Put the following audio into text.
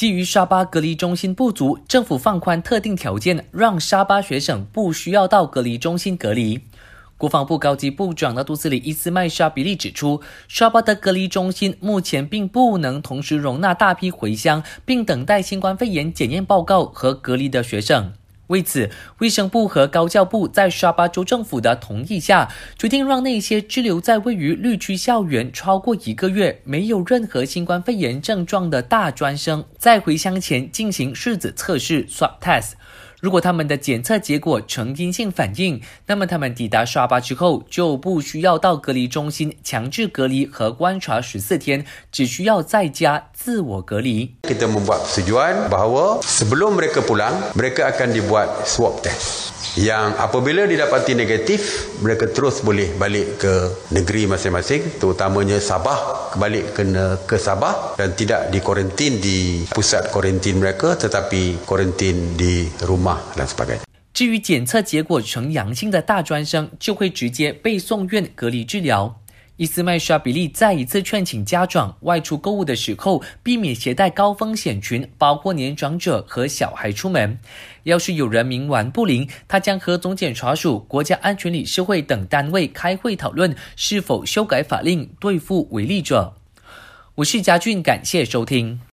基于沙巴隔离中心不足，政府放宽特定条件，让沙巴学生不需要到隔离中心隔离。国防部高级部长的杜斯里伊斯麦沙比利指出，沙巴的隔离中心目前并不能同时容纳大批回乡并等待新冠肺炎检验报告和隔离的学生。为此，卫生部和高教部在沙巴州政府的同意下，决定让那些滞留在位于绿区校园超过一个月、没有任何新冠肺炎症状的大专生，在回乡前进行试子测试 （swab test）。如果他们的检测结果呈阴性反应，那么他们抵达沙巴之后就不需要到隔离中心强制隔离和观察十四天，只需要在家自我隔离。Kita membuat persetujuan bahawa sebelum mereka pulang, mereka akan dibuat swab test. yang apabila didapati negatif mereka terus boleh balik ke negeri masing-masing terutamanya Sabah kembali ke ke Sabah dan tidak dikuarantin di pusat kuarantin mereka tetapi kuarantin di rumah dan sebagainya 至于检测结果呈阳性的大专生，就会直接被送院隔离治疗。 伊斯麦沙比利再一次劝请家长外出购物的时候，避免携带高风险群，包括年长者和小孩出门。要是有人冥顽不灵，他将和总检察署、国家安全理事会等单位开会讨论是否修改法令对付违例者。我是嘉俊，感谢收听。